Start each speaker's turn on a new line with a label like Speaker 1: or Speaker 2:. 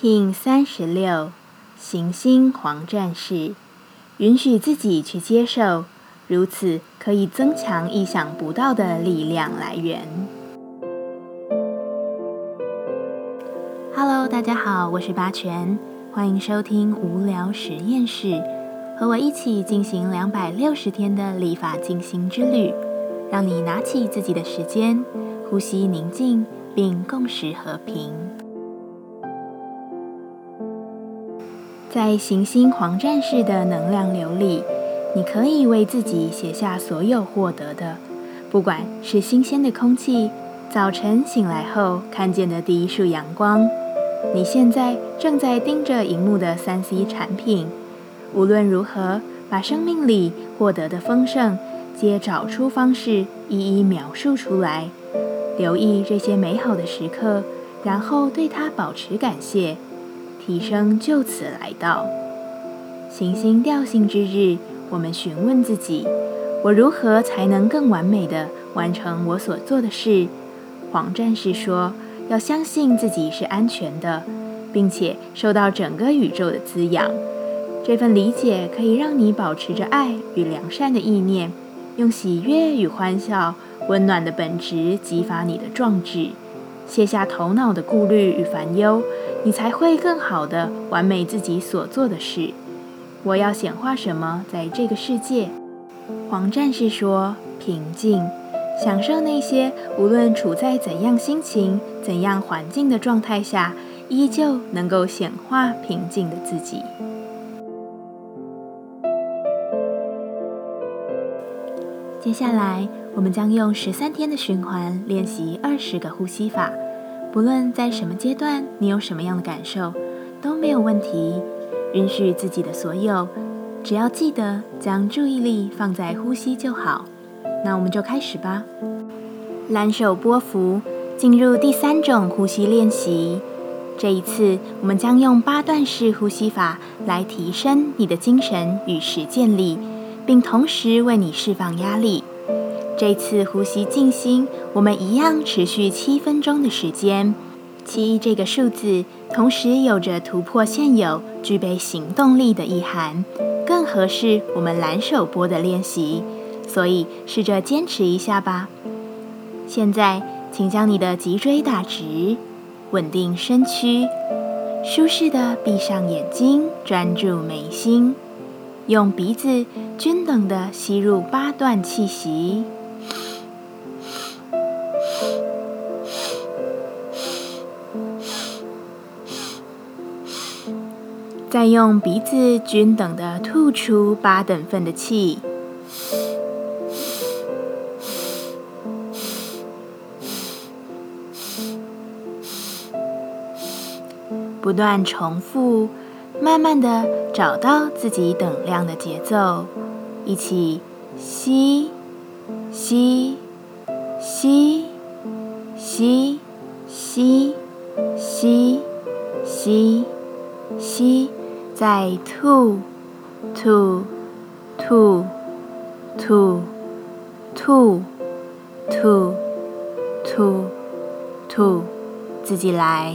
Speaker 1: King 三十六，行星黄战士，允许自己去接受，如此可以增强意想不到的力量来源。Hello，大家好，我是八全，欢迎收听无聊实验室，和我一起进行两百六十天的立法进行之旅，让你拿起自己的时间，呼吸宁静，并共识和平。在行星黄战士的能量流里，你可以为自己写下所有获得的，不管是新鲜的空气，早晨醒来后看见的第一束阳光，你现在正在盯着荧幕的三 C 产品，无论如何，把生命里获得的丰盛，皆找出方式一一描述出来，留意这些美好的时刻，然后对它保持感谢。提升就此来到。行星调性之日，我们询问自己：我如何才能更完美的完成我所做的事？黄战士说：要相信自己是安全的，并且受到整个宇宙的滋养。这份理解可以让你保持着爱与良善的意念，用喜悦与欢笑、温暖的本质激发你的壮志，卸下头脑的顾虑与烦忧。你才会更好的完美自己所做的事。我要显化什么在这个世界？黄战士说：平静，享受那些无论处在怎样心情、怎样环境的状态下，依旧能够显化平静的自己。接下来，我们将用十三天的循环练习二十个呼吸法。不论在什么阶段，你有什么样的感受，都没有问题。允许自己的所有，只要记得将注意力放在呼吸就好。那我们就开始吧。蓝手波幅，进入第三种呼吸练习。这一次，我们将用八段式呼吸法来提升你的精神与实践力，并同时为你释放压力。这次呼吸静心，我们一样持续七分钟的时间。七这个数字，同时有着突破现有、具备行动力的意涵，更合适我们蓝手波的练习。所以试着坚持一下吧。现在，请将你的脊椎打直，稳定身躯，舒适的闭上眼睛，专注眉心，用鼻子均等的吸入八段气息。再用鼻子均等的吐出八等份的气，不断重复，慢慢的找到自己等量的节奏，一起吸，吸，吸，吸，吸，吸，吸，吸。再吐，吐，吐，吐，吐，吐，吐，吐，自己来。